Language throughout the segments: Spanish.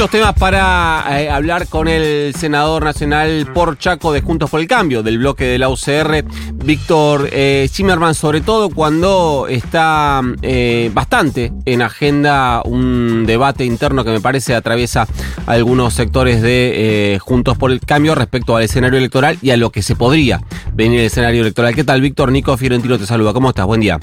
Muchos temas para eh, hablar con el senador nacional por Chaco de Juntos por el Cambio, del bloque de la UCR, Víctor eh, Zimmerman, sobre todo cuando está eh, bastante en agenda un debate interno que me parece atraviesa algunos sectores de Juntos por el Cambio respecto al escenario electoral y a lo que se podría venir el escenario electoral. ¿Qué tal, Víctor? Nico Fiorentino te saluda. ¿Cómo estás? Buen día.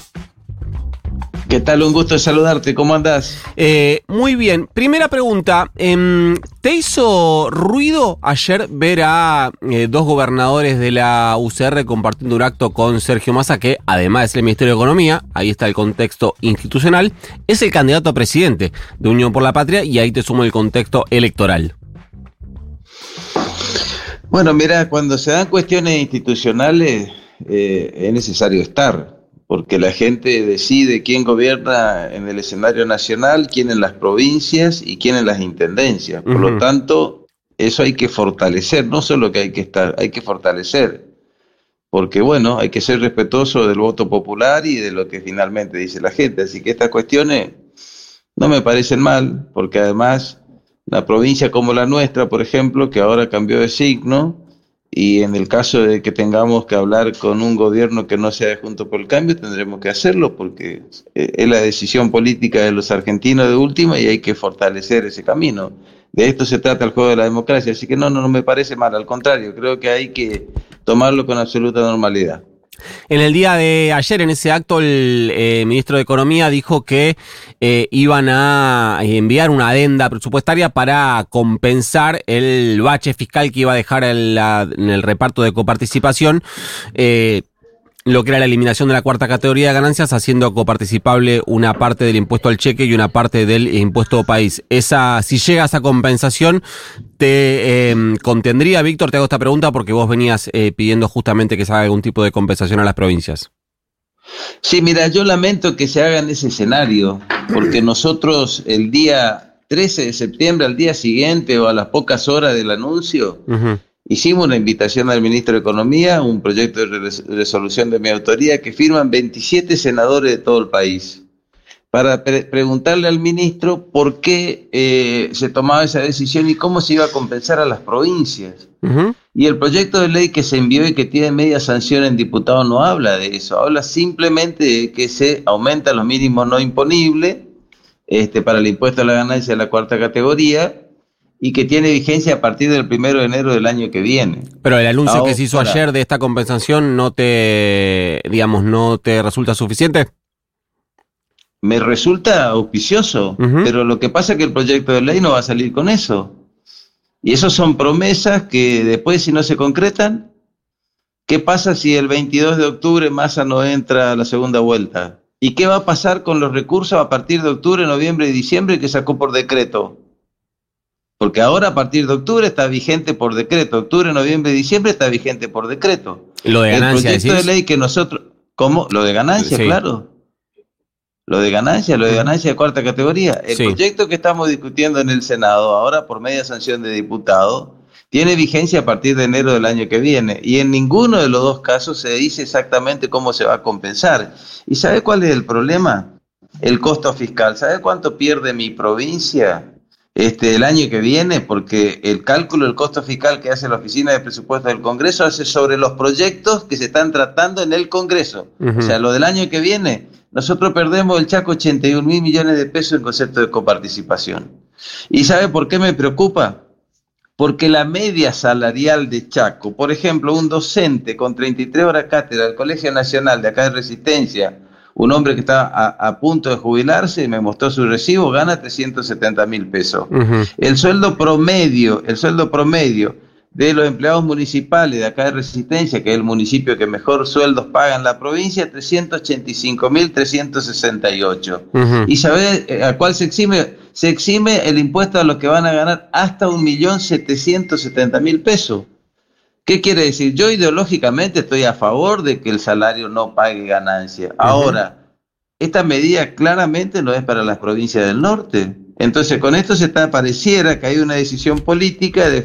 ¿Qué tal? Un gusto saludarte. ¿Cómo andás? Eh, muy bien. Primera pregunta. Em, ¿Te hizo ruido ayer ver a eh, dos gobernadores de la UCR compartiendo un acto con Sergio Massa, que además es el Ministerio de Economía, ahí está el contexto institucional, es el candidato a presidente de Unión por la Patria y ahí te sumo el contexto electoral? Bueno, mira, cuando se dan cuestiones institucionales eh, es necesario estar porque la gente decide quién gobierna en el escenario nacional, quién en las provincias y quién en las intendencias. Por lo tanto, eso hay que fortalecer, no solo que hay que estar, hay que fortalecer, porque bueno, hay que ser respetuoso del voto popular y de lo que finalmente dice la gente. Así que estas cuestiones no me parecen mal, porque además la provincia como la nuestra, por ejemplo, que ahora cambió de signo, y en el caso de que tengamos que hablar con un gobierno que no sea junto por el cambio, tendremos que hacerlo porque es la decisión política de los argentinos de última y hay que fortalecer ese camino. De esto se trata el juego de la democracia, así que no, no, no me parece mal, al contrario, creo que hay que tomarlo con absoluta normalidad. En el día de ayer, en ese acto, el eh, ministro de Economía dijo que eh, iban a enviar una adenda presupuestaria para compensar el bache fiscal que iba a dejar en, el reparto de coparticipación. Eh, lo que era la eliminación de la cuarta categoría de ganancias, haciendo coparticipable una parte del impuesto al cheque y una parte del impuesto país. Esa, si llega esa compensación, te em, contendría, Víctor, te hago esta pregunta porque vos venías eh, pidiendo justamente que se haga algún tipo de compensación a las provincias. Sí, mira, yo lamento que se haga en ese escenario, porque nosotros el día 13 de septiembre, al día siguiente o a las pocas horas del anuncio, Hicimos una invitación al ministro de Economía, un proyecto de resolución de mi autoría que firman 27 senadores de todo el país, para preguntarle al ministro por qué eh, se tomaba esa decisión y cómo se iba a compensar a las provincias. Y el proyecto de ley que se envió y que tiene media sanción en diputado no habla de eso, habla simplemente de que se aumenta los mínimos no imponibles este, para el impuesto a la ganancia de la cuarta categoría y que tiene vigencia a partir del primero de enero del año que viene. Pero el anuncio que se hizo ayer de esta compensación no te, digamos, no te resulta suficiente. Me resulta auspicioso, pero lo que pasa es que el proyecto de ley no va a salir con eso. Y eso son promesas que después si no se concretan, ¿qué pasa si el 22 de octubre Massa no entra a la segunda vuelta? ¿Y qué va a pasar con los recursos a partir de octubre, noviembre y diciembre que sacó por decreto? Porque ahora a partir de octubre está vigente por decreto. Octubre, noviembre, diciembre está vigente por decreto. Lo de ganancia. El proyecto de ley que nosotros. ¿Cómo? Lo de ganancia, claro. Lo de ganancia, lo de ganancia de cuarta categoría. El proyecto que estamos discutiendo en el Senado, ahora por media sanción de diputados, tiene vigencia a partir de enero del año que viene. Y en ninguno de los dos casos se dice exactamente cómo se va a compensar. ¿Y sabe cuál es el problema? El costo fiscal. ¿Sabe cuánto pierde mi provincia? Este, el año que viene, porque el cálculo del costo fiscal que hace la Oficina de Presupuestos del Congreso hace sobre los proyectos que se están tratando en el Congreso. O sea, lo del año que viene, nosotros perdemos el Chaco 81 mil millones de pesos en concepto de coparticipación. ¿Y sabe por qué me preocupa? Porque la media salarial de Chaco, por ejemplo, un docente con 33 horas cátedra del Colegio Nacional de acá de Resistencia, un hombre que está a, punto de jubilarse, me mostró su recibo, gana 370 mil pesos. El sueldo promedio, el sueldo promedio de los empleados municipales de acá de Resistencia, que es el municipio que mejor sueldos paga en la provincia, 385 mil 368. ¿Y sabe eh, a cuál se exime? Se exime el impuesto a los que van a ganar hasta un millón setenta mil pesos. ¿Qué quiere decir? Yo ideológicamente estoy a favor de que el salario no pague ganancia. Ahora, esta medida claramente no es para las provincias del norte. Entonces, con esto se está, pareciera que hay una decisión política de,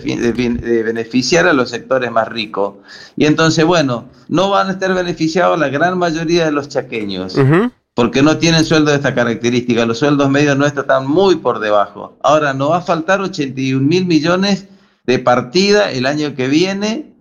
beneficiar a los sectores más ricos. Y entonces, bueno, no van a estar beneficiados la gran mayoría de los chaqueños. porque no tienen sueldo de esta característica. Los sueldos medios nuestros están muy por debajo. Ahora, nos va a faltar 81 mil millones de partida el año que viene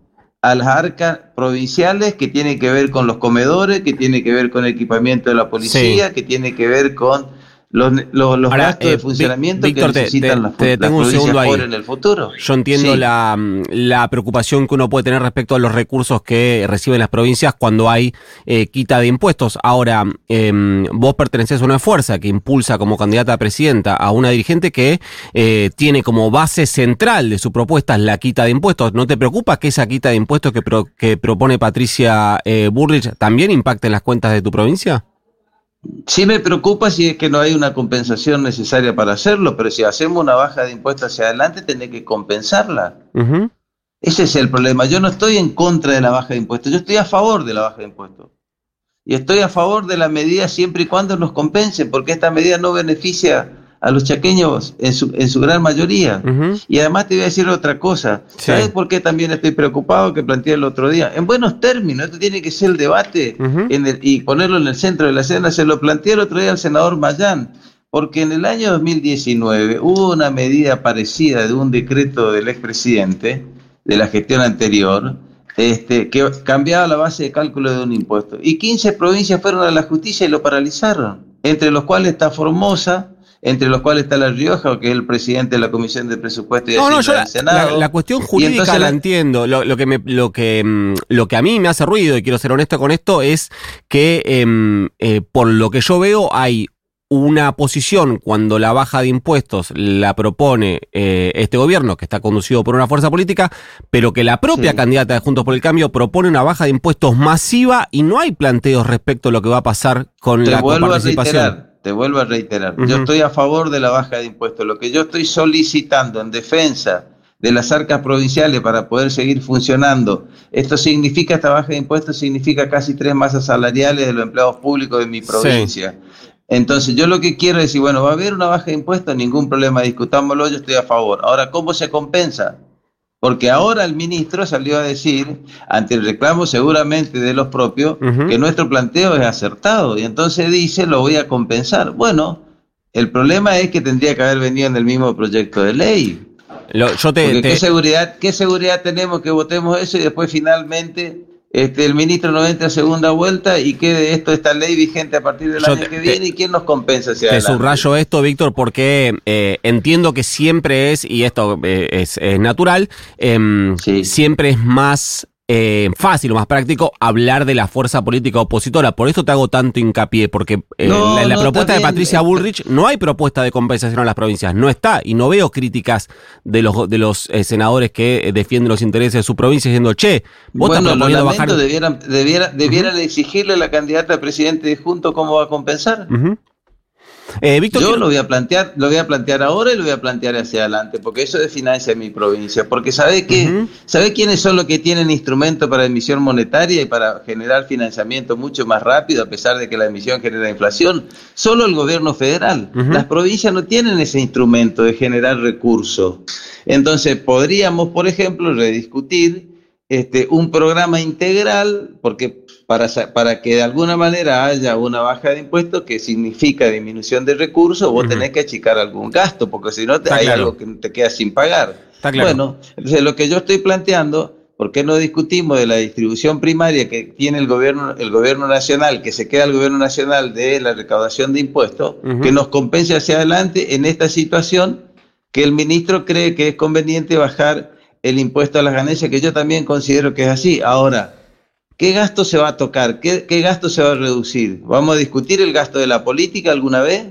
a las arcas provinciales que tiene que ver con los comedores, que tiene que ver con el equipamiento de la policía, que tiene que ver con los, los, gastos de eh, funcionamiento que necesitan las, te, tengo un segundo ahí. en el futuro. Yo entiendo la, la, preocupación que uno puede tener respecto a los recursos que reciben las provincias cuando hay eh, quita de impuestos. Ahora, em, vos pertenecés a una fuerza que impulsa como candidata a presidenta a una dirigente que eh, tiene como base central de su propuesta la quita de impuestos. ¿No te preocupa que esa quita de impuestos que, que propone Patricia Burrich también impacte en las cuentas de tu provincia? Sí me preocupa si es que no hay una compensación necesaria para hacerlo, pero si hacemos una baja de impuestos hacia adelante, tiene que compensarla. Ese es el problema. Yo no estoy en contra de la baja de impuestos, yo estoy a favor de la baja de impuestos. Y estoy a favor de la medida siempre y cuando nos compensen, porque esta medida no beneficia a los chaqueños en su, en su gran mayoría. Y además te voy a decir otra cosa. ¿Sabes por qué también estoy preocupado que planteé el otro día? En buenos términos, esto tiene que ser el debate en el, y ponerlo en el centro de la escena. Se lo planteé el otro día al senador Mayán. Porque en el año 2019 hubo una medida parecida de un decreto del expresidente de la gestión anterior, este, que cambiaba la base de cálculo de un impuesto. Y 15 provincias fueron a la justicia y lo paralizaron, entre los cuales está Formosa, entre los cuales está La Rioja, que es el presidente de la Comisión de Presupuesto y no, no, yo del Senado. La, cuestión jurídica la, entiendo. Lo, que me, lo, que, mm, lo que a mí me hace ruido, y quiero ser honesto con esto, es que em, eh, por lo que yo veo hay una posición cuando la baja de impuestos la propone eh, este gobierno, que está conducido por una fuerza política, pero que la propia candidata de Juntos por el Cambio propone una baja de impuestos masiva y no hay planteos respecto a lo que va a pasar con la participación te vuelvo a reiterar, yo estoy a favor de la baja de impuestos. Lo que yo estoy solicitando en defensa de las arcas provinciales para poder seguir funcionando, esto significa, esta baja de impuestos significa casi tres masas salariales de los empleados públicos de mi provincia. Entonces, yo lo que quiero es decir, bueno, va a haber una baja de impuestos, ningún problema, discutámoslo, yo estoy a favor. Ahora, ¿cómo se compensa? Porque ahora el ministro salió a decir, ante el reclamo seguramente de los propios, que nuestro planteo es acertado. Y entonces dice, lo voy a compensar. Bueno, el problema es que tendría que haber venido en el mismo proyecto de ley. yo te, ¿qué, seguridad, ¿Qué seguridad tenemos que votemos eso y después finalmente este, el ministro no entre a segunda vuelta y quede esto, esta ley vigente a partir del año que viene y quién nos compensa. te subrayo esto, Víctor, porque eh, entiendo que siempre es, y esto eh, es, natural, em, siempre es más eh, fácil o más práctico hablar de la fuerza política opositora. Por eso te hago tanto hincapié, porque eh, en la, propuesta de Patricia Bullrich no hay propuesta de compensación a las provincias, no está, y no veo críticas de los, de los eh, senadores que defienden los intereses de su provincia diciendo, che, vos bueno, estás proponiendo bajar... Debieran, debieran exigirle a la candidata a presidente de Junto cómo va a compensar. Eh, Yo lo voy a plantear, lo voy a plantear ahora y lo voy a plantear hacia adelante, porque eso es financia mi provincia. Porque sabe que, ¿sabe quiénes son los que tienen instrumentos para emisión monetaria y para generar financiamiento mucho más rápido, a pesar de que la emisión genera inflación? Solo el gobierno federal. Las provincias no tienen ese instrumento de generar recursos. Entonces, podríamos, por ejemplo, rediscutir este, un programa integral, porque para, para que de alguna manera haya una baja de impuestos que significa disminución de recursos, vos tenés que achicar algún gasto, porque si no te, hay algo que te queda sin pagar. Bueno, entonces lo que yo estoy planteando, ¿por qué no discutimos de la distribución primaria que tiene el gobierno, el gobierno nacional, que se queda el gobierno nacional de la recaudación de impuestos, que nos compense hacia adelante en esta situación que el ministro cree que es conveniente bajar el impuesto a las ganancias, que yo también considero que es así. Ahora, ¿qué gasto se va a tocar? ¿Qué, gasto se va a reducir? ¿Vamos a discutir el gasto de la política alguna vez?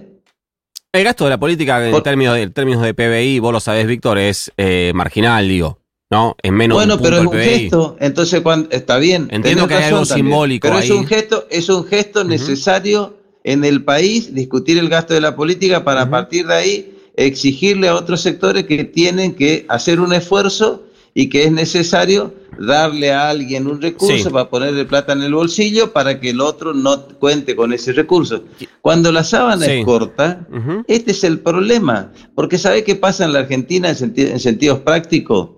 El gasto de la política en términos, de, términos de PBI, vos lo sabés, Víctor, es eh, marginal, digo. ¿no? Es menos Bueno, pero es un gesto, entonces cuando, está bien. Entiendo que hay algo simbólico. Pero es un gesto, es un gesto necesario en el país discutir el gasto de la política para a partir de ahí exigirle a otros sectores que tienen que hacer un esfuerzo y que es necesario darle a alguien un recurso para ponerle plata en el bolsillo para que el otro no cuente con ese recurso. Cuando la sábana es corta, este es el problema, porque ¿sabe qué pasa en la Argentina en, en sentidos prácticos?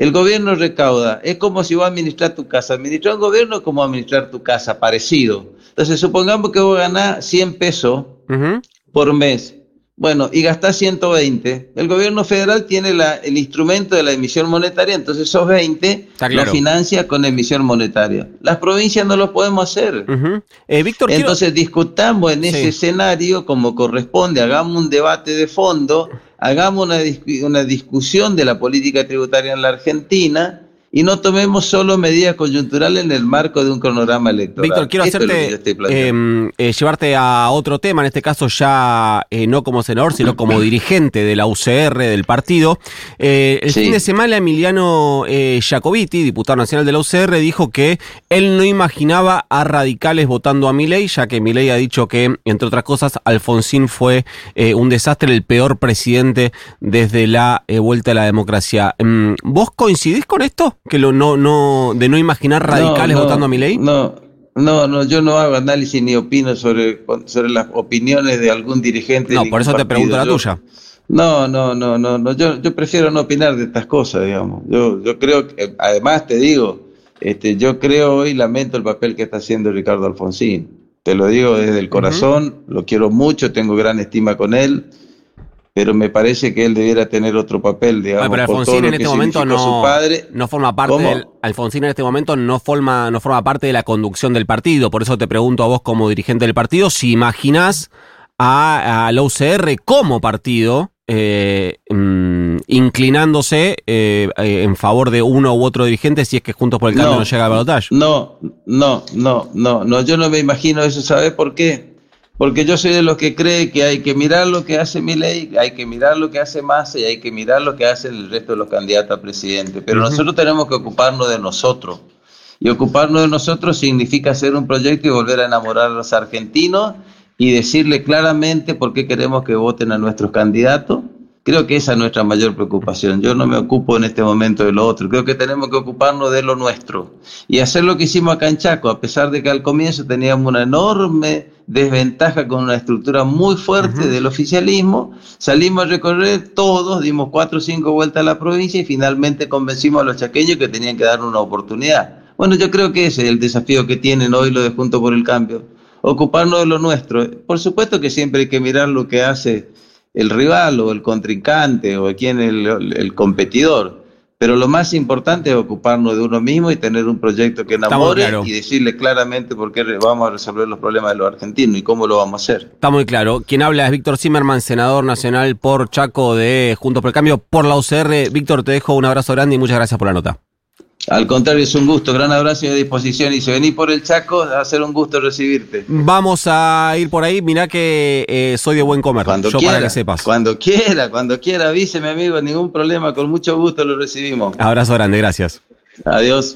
El gobierno recauda, es como si vos administrar tu casa. Administrar un gobierno es como administrar tu casa, parecido. Entonces, supongamos que vos ganás 100 pesos por mes. Bueno, y gastás 120. El gobierno federal tiene la, el instrumento de la emisión monetaria, entonces esos 20 lo financia con emisión monetaria. Las provincias no lo podemos hacer. Eh, Víctor, entonces discutamos en ese escenario como corresponde, hagamos un debate de fondo, hagamos una, una discusión de la política tributaria en la Argentina y no tomemos solo medidas coyunturales en el marco de un cronograma electoral. Víctor, quiero hacerte em, eh, llevarte a otro tema, en este caso ya eh, no como senador, sino como dirigente de la UCR del partido. Eh, el fin de semana Emiliano Jacobiti, diputado nacional de la UCR, dijo que él no imaginaba a radicales votando a Milei, ya que Milei ha dicho que, entre otras cosas, Alfonsín fue un desastre, el peor presidente desde la vuelta a la democracia. Em, ¿Vos coincidís con esto? Que lo no, no, de no imaginar radicales votando a mi ley? No, no, no, yo no hago análisis ni opino sobre, sobre las opiniones de algún dirigente. No, por eso te pregunto la tuya. No, no, no, no, no. Yo, yo prefiero no opinar de estas cosas, digamos. Yo, yo creo que, además te digo, este, yo creo hoy lamento el papel que está haciendo Ricardo Alfonsín. Te lo digo desde el corazón, lo quiero mucho, tengo gran estima con él pero me parece que él debiera tener otro papel, digamos. pero Alfonsín en este momento no, no forma parte del, Alfonsín en este momento no forma, no forma parte de la conducción del partido, por eso te pregunto a vos como dirigente del partido, si imaginás a, la UCR como partido eh, mm, inclinándose eh, eh, en favor de uno u otro dirigente si es que Juntos por el Cambio no, llega al balotaje. No, no, no, no, no, yo no me imagino eso, ¿sabes por qué? Porque yo soy de los que cree que hay que mirar lo que hace mi ley, hay que mirar lo que hace Massa y hay que mirar lo que hace el resto de los candidatos a presidente. Pero nosotros tenemos que ocuparnos de nosotros. Y ocuparnos de nosotros significa hacer un proyecto y volver a enamorar a los argentinos y decirle claramente por qué queremos que voten a nuestros candidatos Creo que esa es nuestra mayor preocupación. Yo no me ocupo en este momento de lo otro. Creo que tenemos que ocuparnos de lo nuestro y hacer lo que hicimos acá en Chaco, a pesar de que al comienzo teníamos una enorme desventaja con una estructura muy fuerte del oficialismo. Salimos a recorrer todos, dimos cuatro o cinco vueltas a la provincia y finalmente convencimos a los chaqueños que tenían que dar una oportunidad. Bueno, yo creo que ese es el desafío que tienen hoy los de Juntos por el Cambio. Ocuparnos de lo nuestro. Por supuesto que siempre hay que mirar lo que hace el rival o el contrincante o quién el, el competidor. Pero lo más importante es ocuparnos de uno mismo y tener un proyecto que enamore y decirle claramente por qué vamos a resolver los problemas de los argentinos y cómo lo vamos a hacer. Está muy claro. Quien habla es Víctor Zimmerman, senador nacional por Chaco de Juntos por el Cambio, por la UCR. Víctor, te dejo un abrazo grande y muchas gracias por la nota. Al contrario, es un gusto, gran abrazo y a disposición. Y si venís por el Chaco, va a ser un gusto recibirte. Vamos a ir por ahí, mirá que eh, soy de buen comer, cuando quiera, para que sepas. Cuando quiera, cuando quiera, avíseme amigo, ningún problema, con mucho gusto lo recibimos. Abrazo grande, gracias. Adiós.